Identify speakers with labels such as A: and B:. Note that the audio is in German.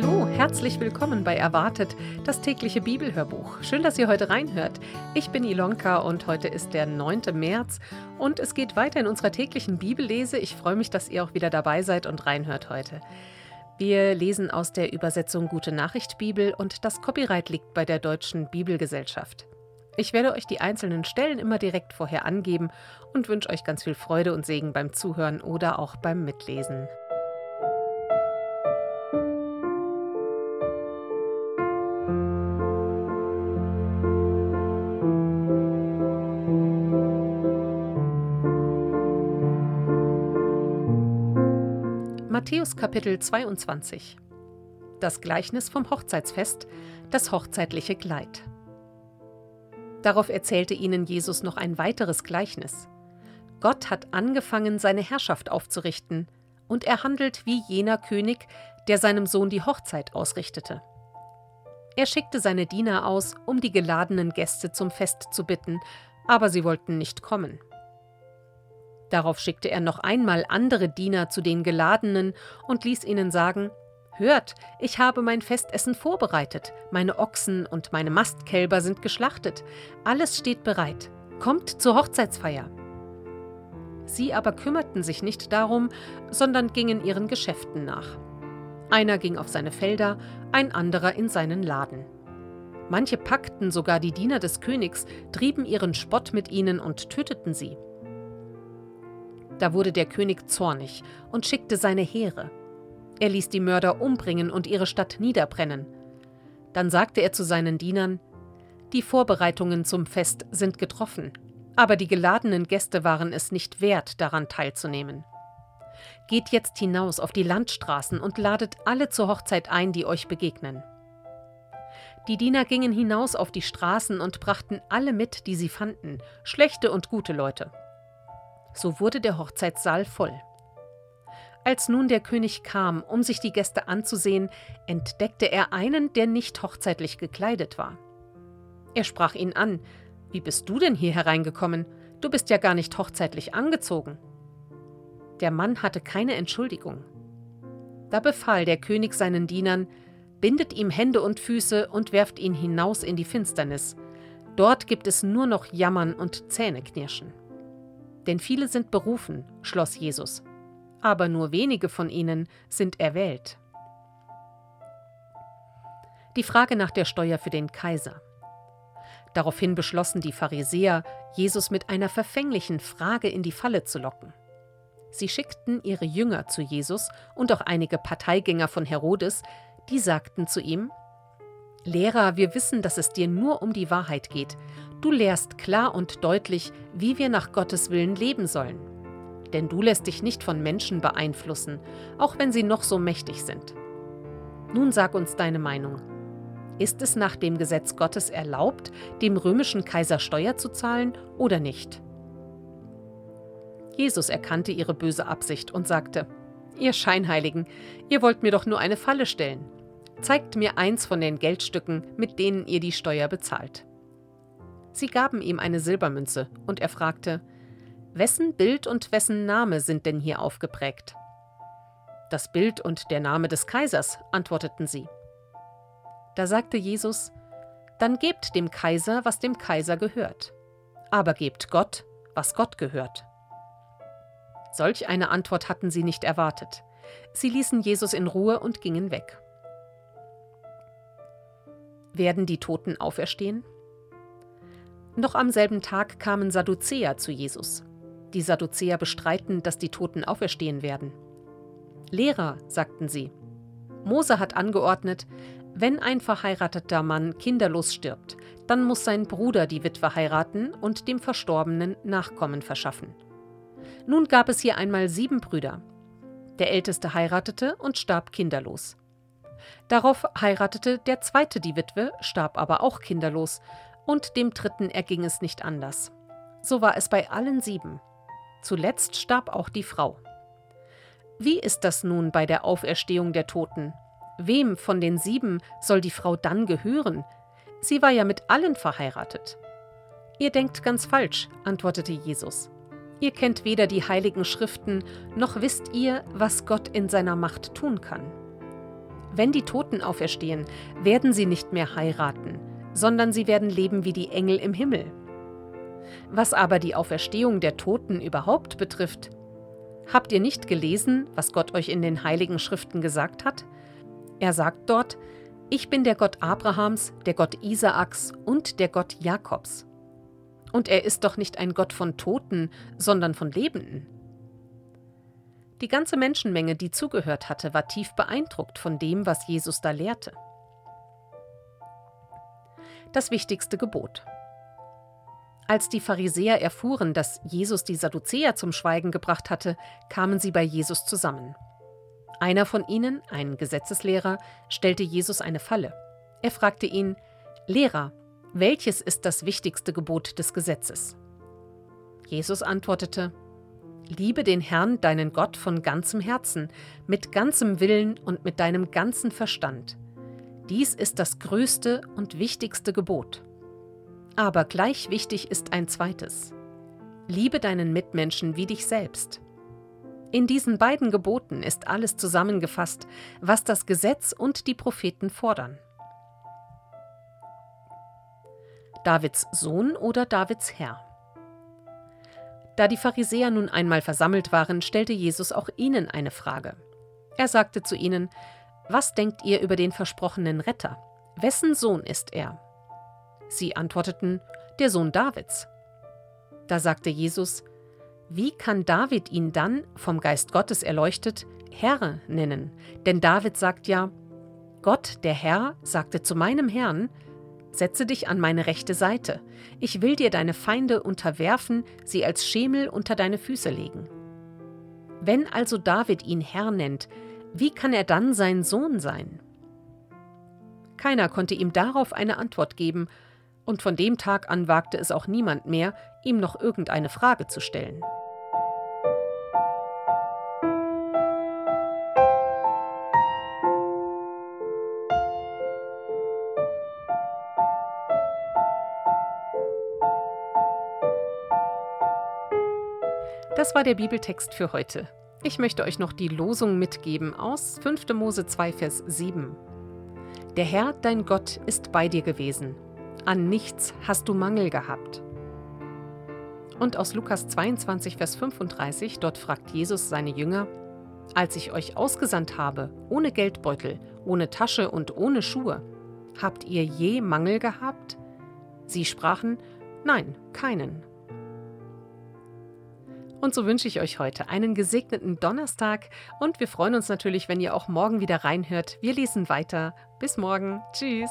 A: Hallo, herzlich willkommen bei Erwartet, das tägliche Bibelhörbuch. Schön, dass ihr heute reinhört. Ich bin Ilonka und heute ist der 9. März und es geht weiter in unserer täglichen Bibellese. Ich freue mich, dass ihr auch wieder dabei seid und reinhört heute. Wir lesen aus der Übersetzung Gute Nachricht Bibel und das Copyright liegt bei der Deutschen Bibelgesellschaft. Ich werde euch die einzelnen Stellen immer direkt vorher angeben und wünsche euch ganz viel Freude und Segen beim Zuhören oder auch beim Mitlesen. Matthäus Kapitel 22 Das Gleichnis vom Hochzeitsfest, das hochzeitliche Kleid. Darauf erzählte ihnen Jesus noch ein weiteres Gleichnis. Gott hat angefangen, seine Herrschaft aufzurichten, und er handelt wie jener König, der seinem Sohn die Hochzeit ausrichtete. Er schickte seine Diener aus, um die geladenen Gäste zum Fest zu bitten, aber sie wollten nicht kommen. Darauf schickte er noch einmal andere Diener zu den Geladenen und ließ ihnen sagen Hört, ich habe mein Festessen vorbereitet, meine Ochsen und meine Mastkälber sind geschlachtet, alles steht bereit, kommt zur Hochzeitsfeier. Sie aber kümmerten sich nicht darum, sondern gingen ihren Geschäften nach. Einer ging auf seine Felder, ein anderer in seinen Laden. Manche packten sogar die Diener des Königs, trieben ihren Spott mit ihnen und töteten sie. Da wurde der König zornig und schickte seine Heere. Er ließ die Mörder umbringen und ihre Stadt niederbrennen. Dann sagte er zu seinen Dienern, Die Vorbereitungen zum Fest sind getroffen, aber die geladenen Gäste waren es nicht wert, daran teilzunehmen. Geht jetzt hinaus auf die Landstraßen und ladet alle zur Hochzeit ein, die euch begegnen. Die Diener gingen hinaus auf die Straßen und brachten alle mit, die sie fanden, schlechte und gute Leute. So wurde der Hochzeitssaal voll. Als nun der König kam, um sich die Gäste anzusehen, entdeckte er einen, der nicht hochzeitlich gekleidet war. Er sprach ihn an Wie bist du denn hier hereingekommen? Du bist ja gar nicht hochzeitlich angezogen. Der Mann hatte keine Entschuldigung. Da befahl der König seinen Dienern Bindet ihm Hände und Füße und werft ihn hinaus in die Finsternis. Dort gibt es nur noch Jammern und Zähneknirschen. Denn viele sind berufen, schloss Jesus, aber nur wenige von ihnen sind erwählt. Die Frage nach der Steuer für den Kaiser. Daraufhin beschlossen die Pharisäer, Jesus mit einer verfänglichen Frage in die Falle zu locken. Sie schickten ihre Jünger zu Jesus und auch einige Parteigänger von Herodes, die sagten zu ihm Lehrer, wir wissen, dass es dir nur um die Wahrheit geht. Du lehrst klar und deutlich, wie wir nach Gottes Willen leben sollen. Denn du lässt dich nicht von Menschen beeinflussen, auch wenn sie noch so mächtig sind. Nun sag uns deine Meinung. Ist es nach dem Gesetz Gottes erlaubt, dem römischen Kaiser Steuer zu zahlen oder nicht? Jesus erkannte ihre böse Absicht und sagte, Ihr Scheinheiligen, ihr wollt mir doch nur eine Falle stellen. Zeigt mir eins von den Geldstücken, mit denen ihr die Steuer bezahlt. Sie gaben ihm eine Silbermünze, und er fragte, Wessen Bild und wessen Name sind denn hier aufgeprägt? Das Bild und der Name des Kaisers, antworteten sie. Da sagte Jesus, Dann gebt dem Kaiser, was dem Kaiser gehört, aber gebt Gott, was Gott gehört. Solch eine Antwort hatten sie nicht erwartet. Sie ließen Jesus in Ruhe und gingen weg. Werden die Toten auferstehen? Noch am selben Tag kamen Sadduzäer zu Jesus. Die Sadduzäer bestreiten, dass die Toten auferstehen werden. Lehrer, sagten sie, Mose hat angeordnet, wenn ein verheirateter Mann kinderlos stirbt, dann muss sein Bruder die Witwe heiraten und dem Verstorbenen Nachkommen verschaffen. Nun gab es hier einmal sieben Brüder. Der älteste heiratete und starb kinderlos. Darauf heiratete der zweite die Witwe, starb aber auch kinderlos, und dem dritten erging es nicht anders. So war es bei allen sieben. Zuletzt starb auch die Frau. Wie ist das nun bei der Auferstehung der Toten? Wem von den sieben soll die Frau dann gehören? Sie war ja mit allen verheiratet. Ihr denkt ganz falsch, antwortete Jesus. Ihr kennt weder die heiligen Schriften, noch wisst ihr, was Gott in seiner Macht tun kann. Wenn die Toten auferstehen, werden sie nicht mehr heiraten, sondern sie werden leben wie die Engel im Himmel. Was aber die Auferstehung der Toten überhaupt betrifft, habt ihr nicht gelesen, was Gott euch in den heiligen Schriften gesagt hat? Er sagt dort, ich bin der Gott Abrahams, der Gott Isaaks und der Gott Jakobs. Und er ist doch nicht ein Gott von Toten, sondern von Lebenden. Die ganze Menschenmenge, die zugehört hatte, war tief beeindruckt von dem, was Jesus da lehrte. Das wichtigste Gebot. Als die Pharisäer erfuhren, dass Jesus die Sadduzäer zum Schweigen gebracht hatte, kamen sie bei Jesus zusammen. Einer von ihnen, ein Gesetzeslehrer, stellte Jesus eine Falle. Er fragte ihn, Lehrer, welches ist das wichtigste Gebot des Gesetzes? Jesus antwortete, Liebe den Herrn, deinen Gott, von ganzem Herzen, mit ganzem Willen und mit deinem ganzen Verstand. Dies ist das größte und wichtigste Gebot. Aber gleich wichtig ist ein zweites. Liebe deinen Mitmenschen wie dich selbst. In diesen beiden Geboten ist alles zusammengefasst, was das Gesetz und die Propheten fordern. Davids Sohn oder Davids Herr? Da die Pharisäer nun einmal versammelt waren, stellte Jesus auch ihnen eine Frage. Er sagte zu ihnen, Was denkt ihr über den versprochenen Retter? Wessen Sohn ist er? Sie antworteten, Der Sohn Davids. Da sagte Jesus, Wie kann David ihn dann, vom Geist Gottes erleuchtet, Herr nennen? Denn David sagt ja, Gott, der Herr, sagte zu meinem Herrn, Setze dich an meine rechte Seite. Ich will dir deine Feinde unterwerfen, sie als Schemel unter deine Füße legen. Wenn also David ihn Herr nennt, wie kann er dann sein Sohn sein? Keiner konnte ihm darauf eine Antwort geben, und von dem Tag an wagte es auch niemand mehr, ihm noch irgendeine Frage zu stellen. Das war der Bibeltext für heute. Ich möchte euch noch die Losung mitgeben aus 5. Mose 2, Vers 7. Der Herr, dein Gott, ist bei dir gewesen. An nichts hast du Mangel gehabt. Und aus Lukas 22, Vers 35, dort fragt Jesus seine Jünger, Als ich euch ausgesandt habe, ohne Geldbeutel, ohne Tasche und ohne Schuhe, habt ihr je Mangel gehabt? Sie sprachen, Nein, keinen. Und so wünsche ich euch heute einen gesegneten Donnerstag und wir freuen uns natürlich, wenn ihr auch morgen wieder reinhört. Wir lesen weiter. Bis morgen. Tschüss.